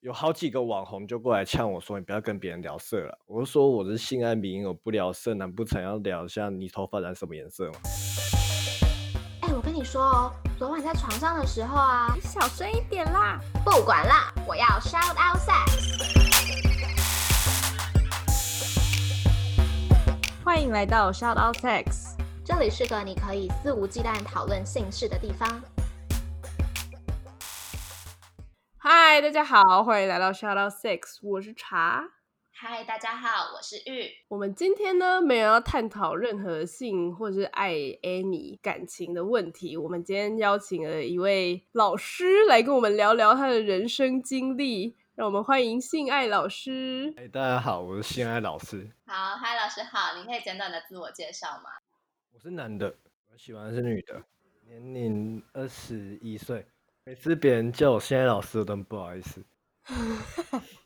有好几个网红就过来呛我说：“你不要跟别人聊色了。”我就说：“我是性爱迷，我不聊色，难不成要聊一下你头发染什么颜色吗？”哎、我跟你说哦，昨晚在床上的时候啊，你小声一点啦！不管啦，我要 shout out sex。欢迎来到 Shout Out Sex。这里是个你可以肆无忌惮讨论性事的地方。嗨，大家好，欢迎来到 Shout Out Six，我是茶。嗨，大家好，我是玉。我们今天呢，没有要探讨任何性或是爱 Annie 感情的问题。我们今天邀请了一位老师来跟我们聊聊他的人生经历。让我们欢迎性爱老师。哎，大家好，我是性爱老师，好，嗨，老师好，你可以简短的自我介绍吗？我是男的，我喜欢的是女的，年龄二十一岁。每次别人叫我现在老师，我都不好意思，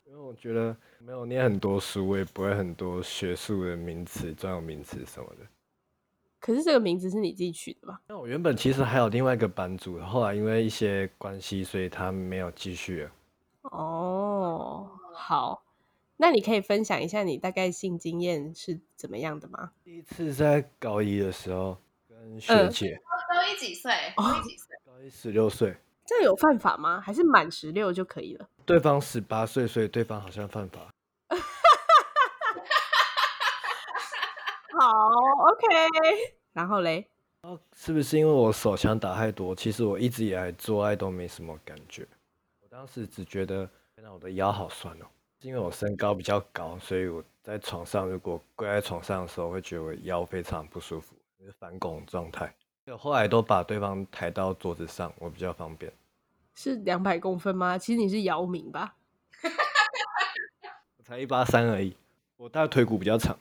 因为我觉得没有念很多书，我也不会很多学术的名词、专有名词什么的。可是这个名字是你自己取的吧？那我原本其实还有另外一个班主，后来因为一些关系，所以他没有继续了。哦，好，那你可以分享一下你大概性经验是怎么样的吗？第一次在高一的时候，跟学嗯姐，高一几岁？高一几岁？高一十六岁，这样有犯法吗？还是满十六就可以了？对方十八岁，所以对方好像犯法。好，OK。然后嘞，哦是不是因为我手枪打太多？其实我一直以来做爱都没什么感觉。我当时只觉得，天哪，我的腰好酸哦。是因为我身高比较高，所以我在床上如果跪在床上的时候，会觉得我腰非常不舒服，就是反拱状态。我后来都把对方抬到桌子上，我比较方便。是两百公分吗？其实你是姚明吧？我 才一八三而已，我大腿骨比较长。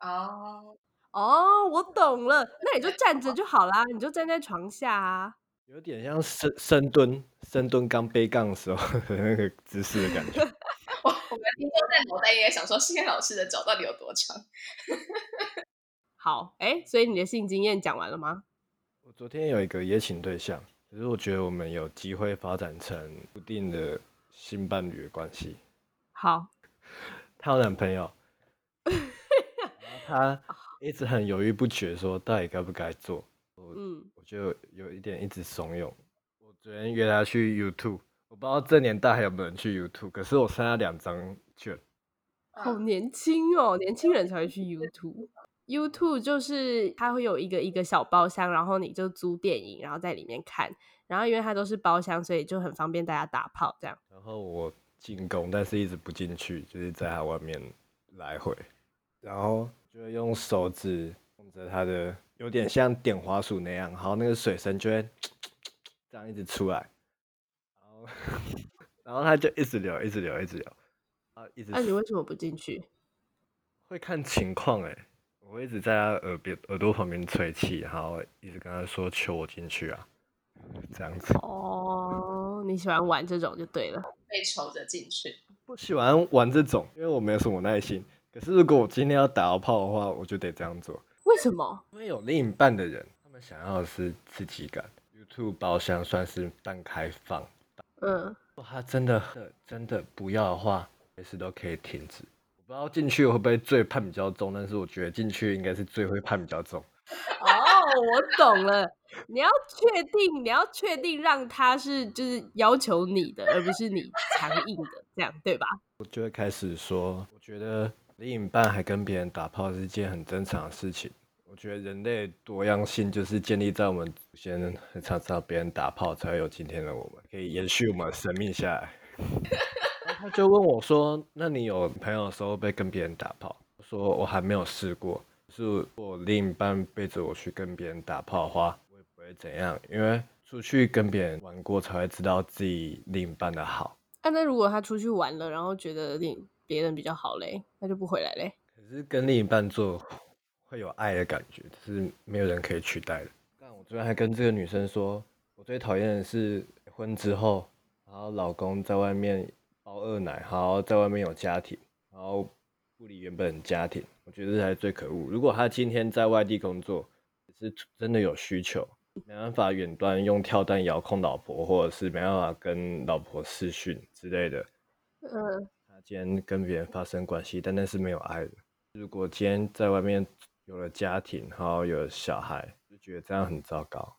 哦，哦，我懂了，那你就站着就好啦，你就站在床下啊。有点像深深蹲，深蹲刚背杠的时候 的那个姿势的感觉。我我们听众在脑袋也想说，性爱老师的脚到底有多长？好，哎，所以你的性经验讲完了吗？我昨天有一个夜情对象，可是我觉得我们有机会发展成固定的性伴侣的关系。好，她有男朋友，她 一直很犹豫不决，说到底该不该做。嗯，我就有一点一直怂恿。我昨天约她去 YouTube，我不知道这年代还有没有人去 YouTube，可是我剩下两张券。好年轻哦，年轻人才会去 YouTube。YouTube 就是它会有一个一个小包厢，然后你就租电影，然后在里面看。然后因为它都是包厢，所以就很方便大家打炮这样。然后我进攻，但是一直不进去，就是在他外面来回，然后就用手指控着他的，有点像点滑鼠那样，然后那个水声就会 这样一直出来，然后 然后他就一直流，一直流，一直流，啊，一直那、你为什么不进去？会看情况哎、我一直在他耳边耳朵旁边吹气，然后一直跟他说求我进去啊，这样子。哦，你喜欢玩这种就对了。被求着进去。不喜欢玩这种，因为我没有什么耐心。可是如果我今天要打到炮的话，我就得这样做。为什么？因为有另一半的人，他们想要的是刺激感。YouTube 包厢算是半开放，嗯，如果他真的真的不要的话，随时都可以停止。我不知道进去会不会罪判比较重，但是我觉得进去应该是罪会判比较重。哦，我懂了。你要确定，你要确定让他是就是要求你的，而不是你强硬的，这样对吧？我就会开始说，我觉得另一半还跟别人打炮是一件很正常的事情。我觉得人类多样性就是建立在我们祖先很常常别人打炮，才会有今天的我们，可以延续我们的生命下来。他就问我说：“那你有朋友的时候会不会跟别人打炮？”我说：“我还没有试过。是我另一半背着我去跟别人打炮的话，我也不会怎样，因为出去跟别人玩过，才会知道自己另一半的好。”啊，那如果他出去玩了，然后觉得另别人比较好嘞，那就不回来嘞。可是跟另一半做会有爱的感觉，是没有人可以取代的。但我昨天还跟这个女生说，我最讨厌的是婚之后，然后老公在外面包二奶，然后在外面有家庭，然后不理原本的家庭，我觉得这才是最可恶。如果他今天在外地工作，是真的有需求，没办法远端用跳蛋遥控老婆，或者是没办法跟老婆视讯之类的。嗯，他今天跟别人发生关系，但那是没有爱的。如果今天在外面有了家庭，然后有了小孩，就觉得这样很糟糕。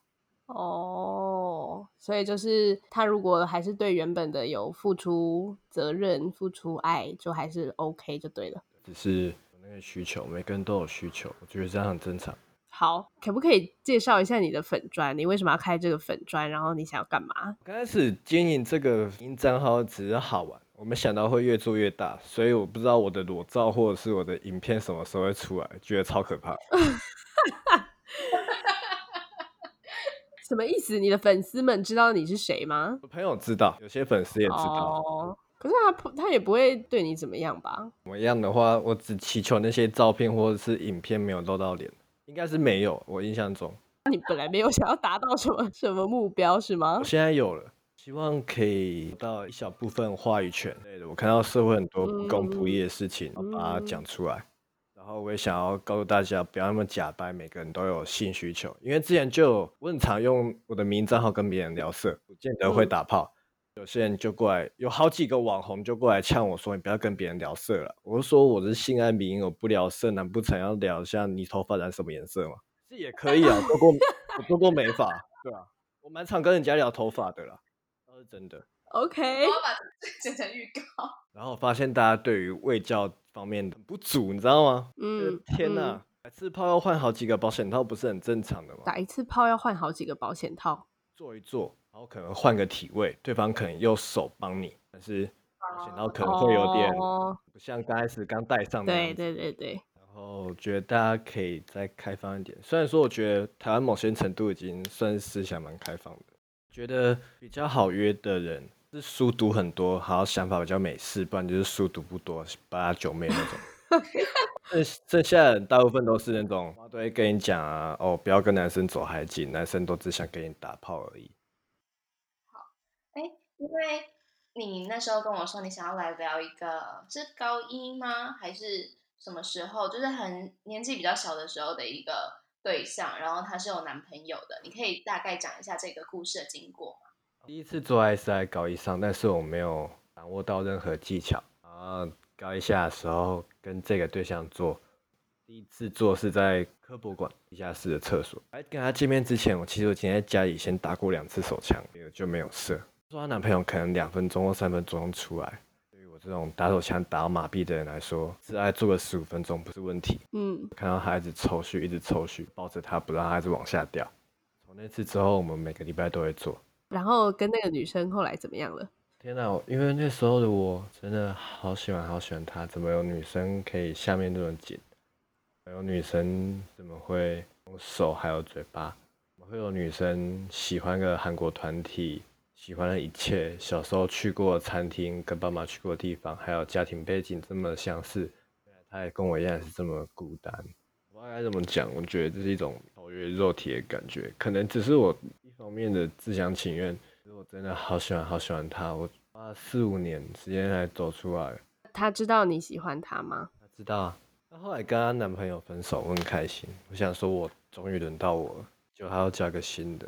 哦，所以就是他如果还是对原本的有付出责任、付出爱，就还是 OK 就对了。只是有那个需求，每个人都有需求，我觉得这样很正常。好，可不可以介绍一下你的粉砖？你为什么要开这个粉砖？然后你想要干嘛？刚开始经营这个音账号只是好玩，我没想到会越做越大，所以我不知道我的裸照或者是我的影片什么时候会出来，觉得超可怕。什么意思？你的粉丝们知道你是谁吗？我朋友知道，有些粉丝也知道。哦，可是他不，他也不会对你怎么样吧？怎么样的话，我只祈求那些照片或者是影片没有露到脸，应该是没有。我印象中，那你本来没有想要达到什么 什么目标是吗我？现在有了，希望可以到一小部分话语权类的。我看到社会很多不公不义的事情，我把它讲出来。然后我也想要告诉大家，不要那么假掰，每个人都有性需求。因为之前就我很常用我的名账号跟别人聊色，不见得会打炮。有些人就过来，有好几个网红就过来呛我说：“你不要跟别人聊色了。”我就说我是性爱迷，我不聊色，难不成要聊一下你头发染什么颜色吗？这也可以啊，做过我做过美发，对啊，我蛮常跟人家聊头发的啦，倒是真的。OK，我要把这剪成预告。然后我发现大家对于卫教方面的不足，你知道吗？嗯嗯，天哪嗯，打一次炮要换好几个保险套，不是很正常的吗？打一次炮要换好几个保险套。做一做，然后可能换个体位，对方可能用手帮你，但是保险套可能会有点哦不像刚开始刚戴上的。对。对对对，然后我觉得大家可以再开放一点，虽然说我觉得台湾某些程度已经算是思想蛮开放的，觉得比较好约的人是书读很多，还有想法比较美式，不然就是书读不多，八九妹那种。剩剩下大部分都是那种，都会跟你讲啊，哦，不要跟男生走太近，男生都只想跟你打炮而已。好哎，因为你那时候跟我说你想要来聊一个是高一吗？还是什么时候？就是很年纪比较小的时候的一个对象，然后他是有男朋友的，你可以大概讲一下这个故事的经过吗？第一次做爱是在高一上，但是我没有掌握到任何技巧。然后高一下的时候跟这个对象做，第一次做是在科博馆地下室的厕所。来跟他见面之前，我其实我今天在家里先打过两次手枪，也就没有射。说她男朋友可能两分钟或三分钟出来，对于我这种打手枪打到麻痹的人来说，自爱做个十五分钟不是问题。嗯，看到他一直抽搐，一直抽搐，抱着他不让他一直往下掉。从那次之后，我们每个礼拜都会做。然后跟那个女生后来怎么样了？天哪！因为那时候的我真的好喜欢好喜欢她，怎么有女生可以下面这么紧？还有女生怎么会用手还有嘴巴？怎么会有女生喜欢个韩国团体，喜欢的一切，小时候去过餐厅，跟爸妈去过的地方，还有家庭背景这么相似，原来他也跟我一样是这么孤单。我不知道该怎么讲，我觉得这是一种超越肉体的感觉，可能只是我一方面的自相情愿。可是我真的好喜欢好喜欢他，我花了四五年时间才走出来。他知道你喜欢他吗？他知道啊，她后来跟她男朋友分手，我很开心。我想说，我终于轮到我了，就还要加个新的，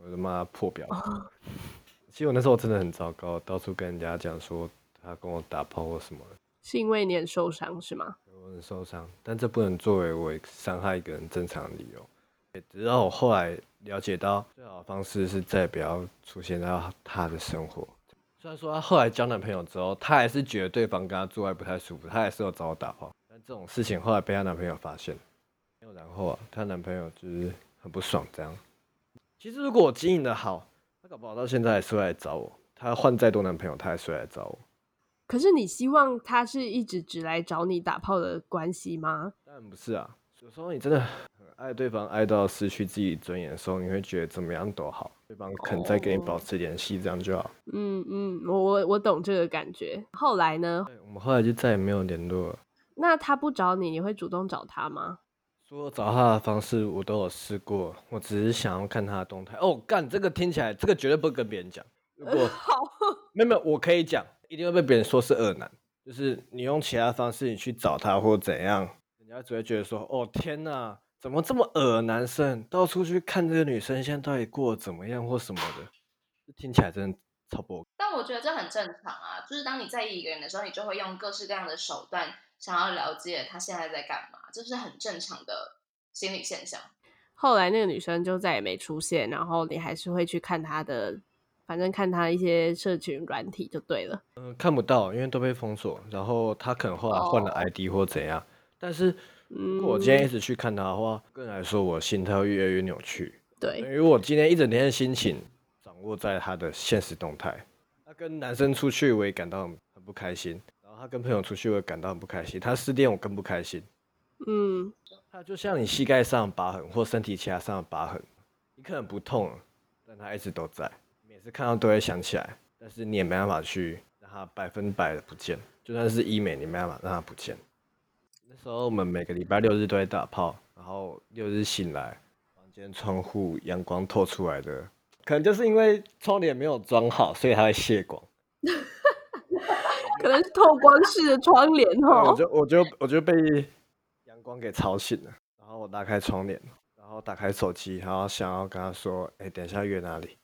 我的妈破表。其实我那时候真的很糟糕，到处跟人家讲说他跟我打炮或什么的，是因为你很受伤是吗？我很受伤。但这不能作为我伤害一个人正常的理由。也直到我后来了解到，最好的方式是再也不要出现在他的生活。虽然说她后来交男朋友之后，她还是觉得对方跟她做爱不太舒服，她还是有找我打炮。但这种事情后来被她男朋友发现，然后啊，她男朋友就是很不爽这样。其实如果我经营的好，她搞不好到现在还是会来找我。她换再多男朋友，她还是会来找我。可是你希望他是一直只来找你打炮的关系吗？当然不是啊，有时候你真的很爱对方，爱到失去自己尊严的时候，你会觉得怎么样都好，对方肯再跟你保持联系，这样就好。嗯嗯，我我我懂这个感觉。后来呢？对，我们后来就再也没有联络了。那他不找你，你会主动找他吗？所有找他的方式我都有试过，我只是想要看他的动态。哦，干，这个听起来，这个绝对不会跟别人讲。如果 好，没有没有，我可以讲，一定会被别人说是恶男。就是你用其他方式你去找他或怎样，人家只会觉得说，哦天哪，怎么这么恶？男生到处去看这个女生现在到底过得怎么样或什么的，听起来真的超不 OK。但我觉得这很正常啊，就是当你在意一个人的时候，你就会用各式各样的手段想要了解他现在在干嘛，这是很正常的心理现象。后来那个女生就再也没出现，然后你还是会去看她的，反正看她一些社群软体就对了。嗯、看不到，因为都被封锁。然后他可能后来换了哦 ID 或怎样。但是如果我今天一直去看他的话，个人来说，我心态会越来越扭曲。对，因为我今天一整天的心情掌握在他的现实动态。他跟男生出去，我也感到很很不开心；然后他跟朋友出去，我也感到很不开心。他失恋，我更不开心。嗯，他就像你膝盖上的疤痕或身体其他上的疤痕，你可能不痛，但他一直都在，每次看到都会想起来，但是你也没办法去让他百分百的不见，就算是医美，你没办法让他不见。那时候我们每个礼拜六日都会打炮，然后六日醒来，房间窗户阳光透出来的，可能就是因为窗帘没有装好，所以它会泄光。可能是透光式的窗帘哦我哦。就我就我就被阳光给吵醒了，然后我打开窗帘，然后打开手机，然后想要跟他说，哎、等一下约哪里？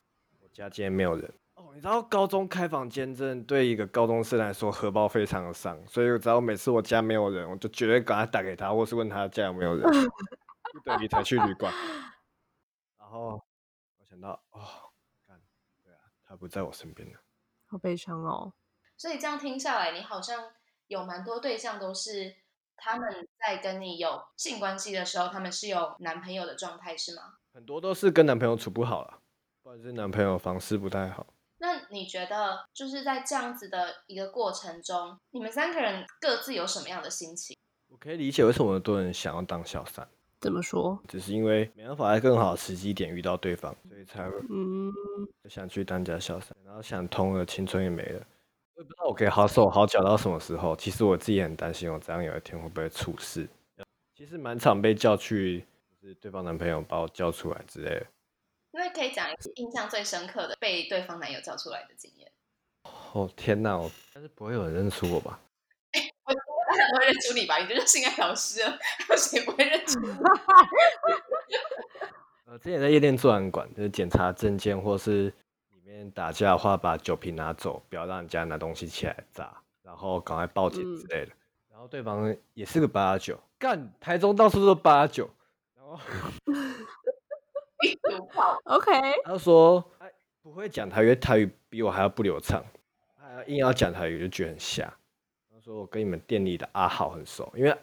我家今天没有人。哦，你知道高中开房间真的对一个高中生来说荷包非常的伤，所以我只要每次我家没有人，我就绝对赶快打给他，或是问他家有没有人，不得已才去旅馆。然后我想到，哦，干，对啊，他不在我身边了。好悲伤哦。所以这样听下来，你好像有蛮多对象都是他们在跟你有性关系的时候，他们是有男朋友的状态，是吗？很多都是跟男朋友处不好了，或者是男朋友房事不太好。那你觉得就是在这样子的一个过程中，你们三个人各自有什么样的心情？我可以理解为什么很多人想要当小三，怎么说？只是因为没办法在更好的时机点遇到对方，所以才会嗯，想去当家小三，然后想通了，青春也没了。我也不知道我可以好手好脚到什么时候。其实我自己也很担心，我这样有一天会不会出事。其实蛮常被叫去，就是对方男朋友把我叫出来之类的。那可以讲一次印象最深刻的被对方男友叫出来的经验。哦天哪，我但是不会有人认出我吧？我我想 不会认出你吧？你就是性爱老师了，有 谁不会认出你？呃，之前在夜店做安管，就是检查证件或是里面打架的话，把酒瓶拿走，不要让人家拿东西起来砸，然后赶快报警之类的。然后对方也是个八九，干台中到处都八九，OK，他就说，哎，不会讲台语，台语比我还要不流畅，他要硬要讲台语，就觉得很瞎。他说我跟你们店里的阿豪很熟，因为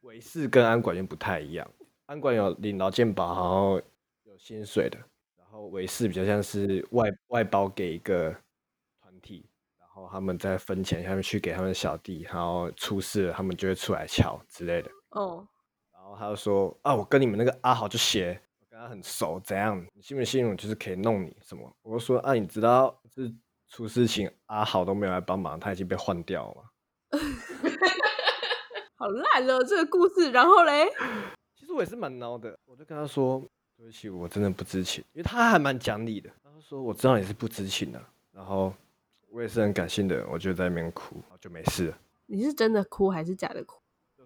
维氏跟安管又不太一样，安管有领劳健保，然后有薪水的，然后维氏比较像是外外包给一个团体，然后他们再分钱他们去给他们小弟，然后出事了他们就会出来敲之类的。哦，然后他就说啊，我跟你们那个阿豪就写，他很熟，怎样？你信不信我就是可以弄你什么？我就说啊，你知道这出事情阿豪都没有来帮忙，他已经被换掉了。好烂哦，这个故事。然后嘞，其实我也是蛮孬的，我就跟他说对不起，我真的不知情，因为他还蛮讲理的。他说我知道你是不知情的，然后我也是很感性的，我就在那边哭，就没事了。你是真的哭还是假的哭？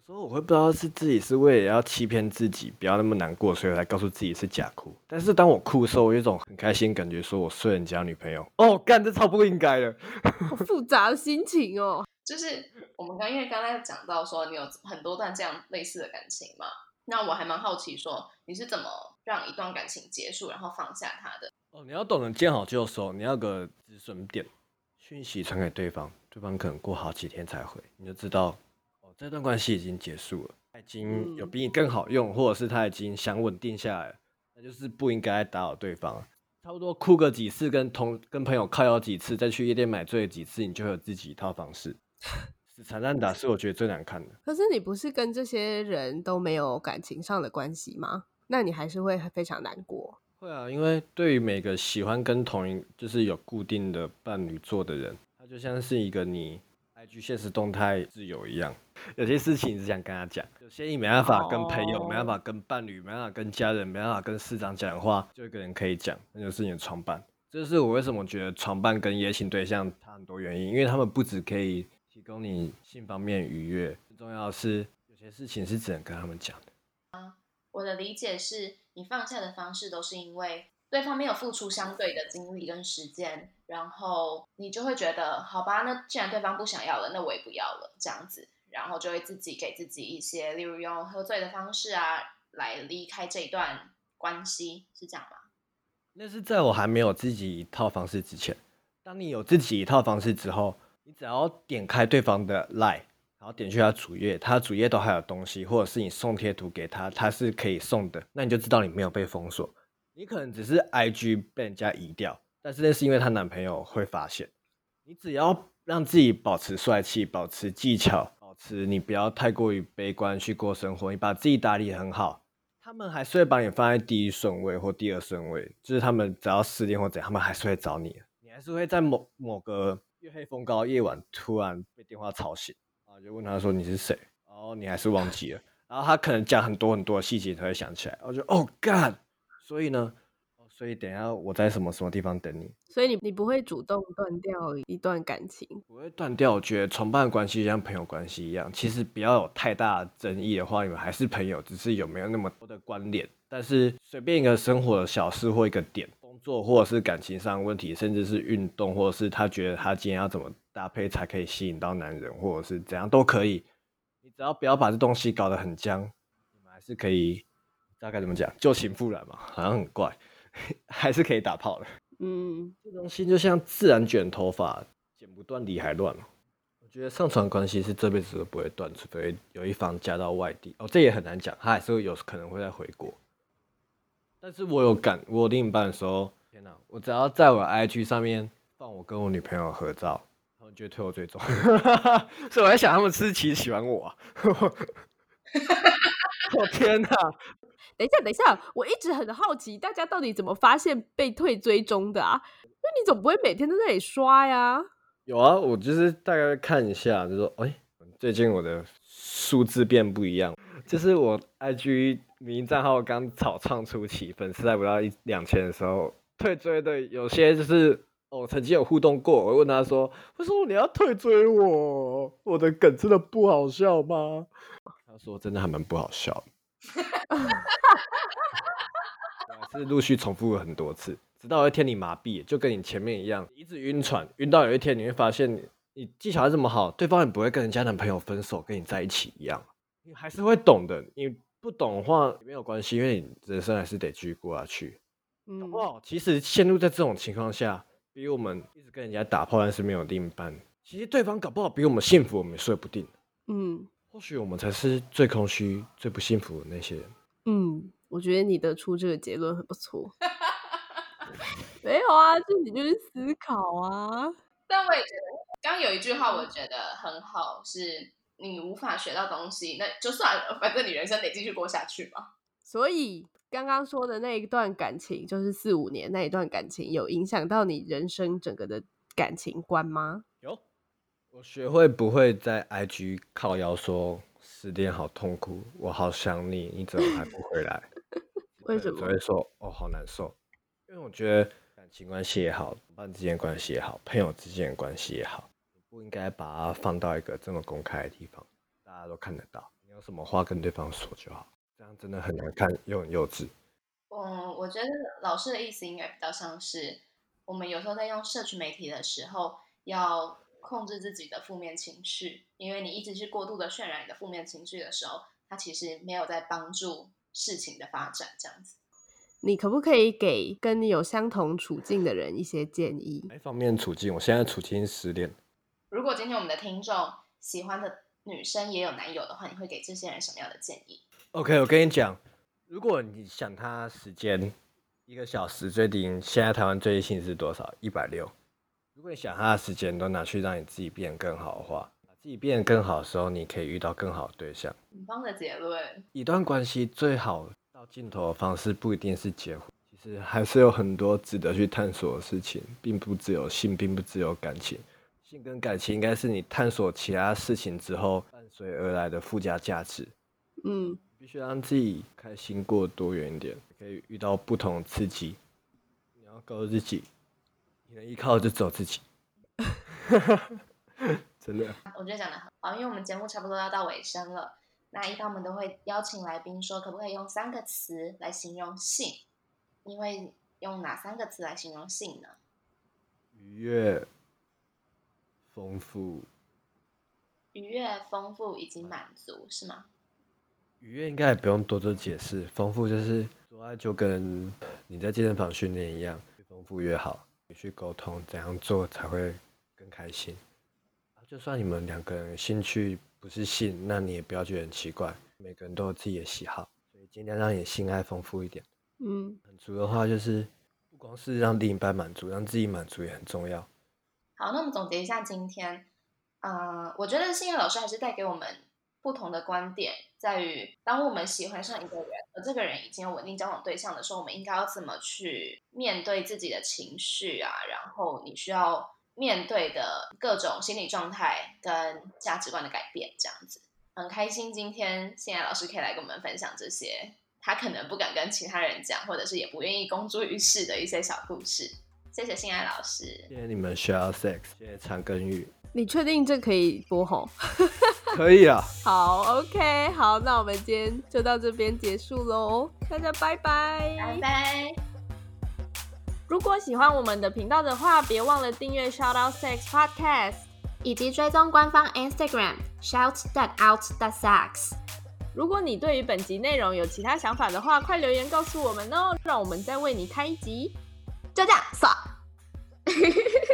有时候我会不知道是自己是为了要欺骗自己，不要那么难过，所以才告诉自己是假哭。但是当我哭的时候，我有一种很开心感觉，说我睡人家女朋友。哦，干这超不应该的。好复杂的心情哦。就是我们刚因为刚才讲到说你有很多段这样类似的感情嘛，那我还蛮好奇说你是怎么让一段感情结束，然后放下他的？哦，你要懂得见好就收，你要个止损点，讯息传给对方，对方可能过好几天才回，你就知道哦，这段关系已经结束了，他已经有比你更好用，或者是他已经想稳定下来了，那就是不应该打扰对方。差不多哭个几次，跟同跟朋友靠摇几次，再去夜店买醉几次，你就会有自己一套方式。死缠烂打是我觉得最难看的。可是你不是跟这些人都没有感情上的关系吗？那你还是会非常难过。会啊，因为对于每个喜欢跟同一就是有固定的伴侣做的人，他就像是一个你 IG 现实动态自由一样。有些事情你只想跟他讲，有些你没办法跟朋友、没办法跟伴侣、没办法跟家人、没办法跟市长讲的话，就一个人可以讲，那就是你的床伴。这是我为什么觉得床伴跟夜情对象差很多原因，因为他们不只可以提供你性方面愉悦，最重要的是有些事情是只能跟他们讲的。我我的理解是你放下的方式都是因为对方没有付出相对的精力跟时间，然后你就会觉得好吧，那既然对方不想要了，那我也不要了，这样子，然后就会自己给自己一些，例如用喝醉的方式啊，来离开这一段关系，是这样吗？那是在我还没有自己一套方式之前。当你有自己一套方式之后，你只要点开对方的 lie，然后点去他主页，他主页都还有东西，或者是你送贴图给他，他是可以送的，那你就知道你没有被封锁。你可能只是 IG 被人家移掉，但是那是因为她男朋友会发现。你只要让自己保持帅气，保持技巧，保持你不要太过于悲观去过生活，你把自己打理很好，他们还是会把你放在第一顺位或第二顺位。就是他们只要失恋或怎样，他们还是会找你，你还是会在某某个月黑风高夜晚突然被电话吵醒，然后就问他说你是谁，然后你还是忘记了，然后他可能讲很多很多细节才会想起来，我就哦干。所以呢，所以等下我在什么什么地方等你。所以你你不会主动断掉一段感情，不会断掉。我觉得同伴关系像朋友关系一样，其实不要有太大争议的话，你们还是朋友，只是有没有那么多的关联。但是随便一个生活的小事或一个点，工作或者是感情上问题，甚至是运动，或者是他觉得他今天要怎么搭配才可以吸引到男人，或者是怎样都可以。你只要不要把这东西搞得很僵，你们还是可以。大概怎么讲？旧情复燃嘛，好像很怪，还是可以打炮的。嗯，这东西就像自然卷头发，剪不断理还乱嘛。我觉得上床关系是这辈子都不会断，除非有一方嫁到外地。哦，这也很难讲，他还是会有可能会再回国。但是我有感，我有另一半的时候，天哪！我只要在我 IG 上面放我跟我女朋友合照，他们就会推我追踪。所以我在想，他们是其实喜欢我啊。我天哪！等一下，等一下，我一直很好奇，大家到底怎么发现被退追踪的啊？因为你总不会每天都在那里刷呀。有啊，我就是大概看一下，就说，哎，最近我的数字变不一样。就是我 IG 名账号刚草创初期，粉丝还不到一两千的时候，退追的有些就是哦，曾经有互动过。我问他说，为什么你要退追我？我的梗真的不好笑吗？他说真的还蛮不好笑。是陆续重复了很多次，直到有一天你麻痹，就跟你前面一样，一直晕船，晕到有一天你会发现，你技巧这么好，对方也不会跟人家男朋友分手，跟你在一起一样，你还是会懂的。你不懂的话没有关系，因为你人生还是得继续过下去。嗯，哇，其实陷入在这种情况下，比我们一直跟人家打炮，但是没有另一半，其实对方搞不好比我们幸福，我们说不定。嗯，或许我们才是最空虚、最不幸福的那些人。嗯。我觉得你得出这个结论很不错。没有啊，这你就是思考啊。但我也觉得，刚有一句话我觉得很好，是你无法学到东西，那就算了，反正你人生得继续过下去嘛。所以刚刚说的那一段感情，就是四五年那一段感情，有影响到你人生整个的感情观吗？有，我学会不会在 IG 靠腰说失恋好痛苦，我好想你，你怎么还不回来？为什么？只会说哦，好难受。因为我觉得感情关系也好，同伴之间关系也好，朋友之间的关系也好，不应该把它放到一个这么公开的地方，大家都看得到。你有什么话跟对方说就好，这样真的很难看又很幼稚。嗯，我觉得老师的意思应该比较像是，我们有时候在用社群媒体的时候，要控制自己的负面情绪，因为你一直是过度的渲染你的负面情绪的时候，它其实没有在帮助。事情的发展这样子，你可不可以给跟你有相同处境的人一些建议？哪方面处境？我现在处境失恋。如果今天我们的听众喜欢的女生也有男友的话，你会给这些人什么样的建议？OK，我跟你讲，如果你想他时间一个小时最低，现在台湾最低薪是多少？一百六。如果你想他的时间都拿去让你自己变更好的话。自己变更好的时候，你可以遇到更好的对象。很棒的结论。一段关系最好到尽头的方式不一定是结婚，其实还是有很多值得去探索的事情，并不只有性，并不只有感情。性跟感情应该是你探索其他事情之后伴随而来的附加价值。嗯，必须让自己开心过多元一点，可以遇到不同的刺激。你要告诉自己，你能依靠就只有自己。真的，我觉得讲的很好，因为我们节目差不多要到尾声了。那一般我们都会邀请来宾说，可不可以用三个词来形容性？你会用哪三个词来形容性呢？愉悦、丰富。愉悦、丰富以及满足是吗？愉悦应该也不用多做解释，丰富就是做爱就跟你在健身房训练一样，越丰富越好。你去沟通怎样做才会更开心。就算你们两个人兴趣不是性，那你也不要觉得很奇怪。每个人都有自己的喜好，所以尽量让你的性爱丰富一点。嗯，满足的话就是不光是让另一半满足，让自己满足也很重要。好，那我们总结一下今天。呃，我觉得信爱老师还是带给我们不同的观点，在于当我们喜欢上一个人，而这个人已经有稳定交往对象的时候，我们应该要怎么去面对自己的情绪啊？然后你需要面对的各种心理状态跟价值观的改变，这样子。很开心今天信爱老师可以来跟我们分享这些他可能不敢跟其他人讲，或者是也不愿意公诸于世的一些小故事。谢谢心爱老师，谢谢你们 share sex，谢谢长庚玉。你确定这可以播吼？可以啊。好，OK，好，那我们今天就到这边结束喽，大家拜拜，拜拜。如果喜欢我们的频道的话，别忘了订阅 Shout Out Sex Podcast，以及追踪官方 Instagram Shout That Out That Sex。如果你对于本集内容有其他想法的话，快留言告诉我们哦，让我们再为你开一集。就这样，耍。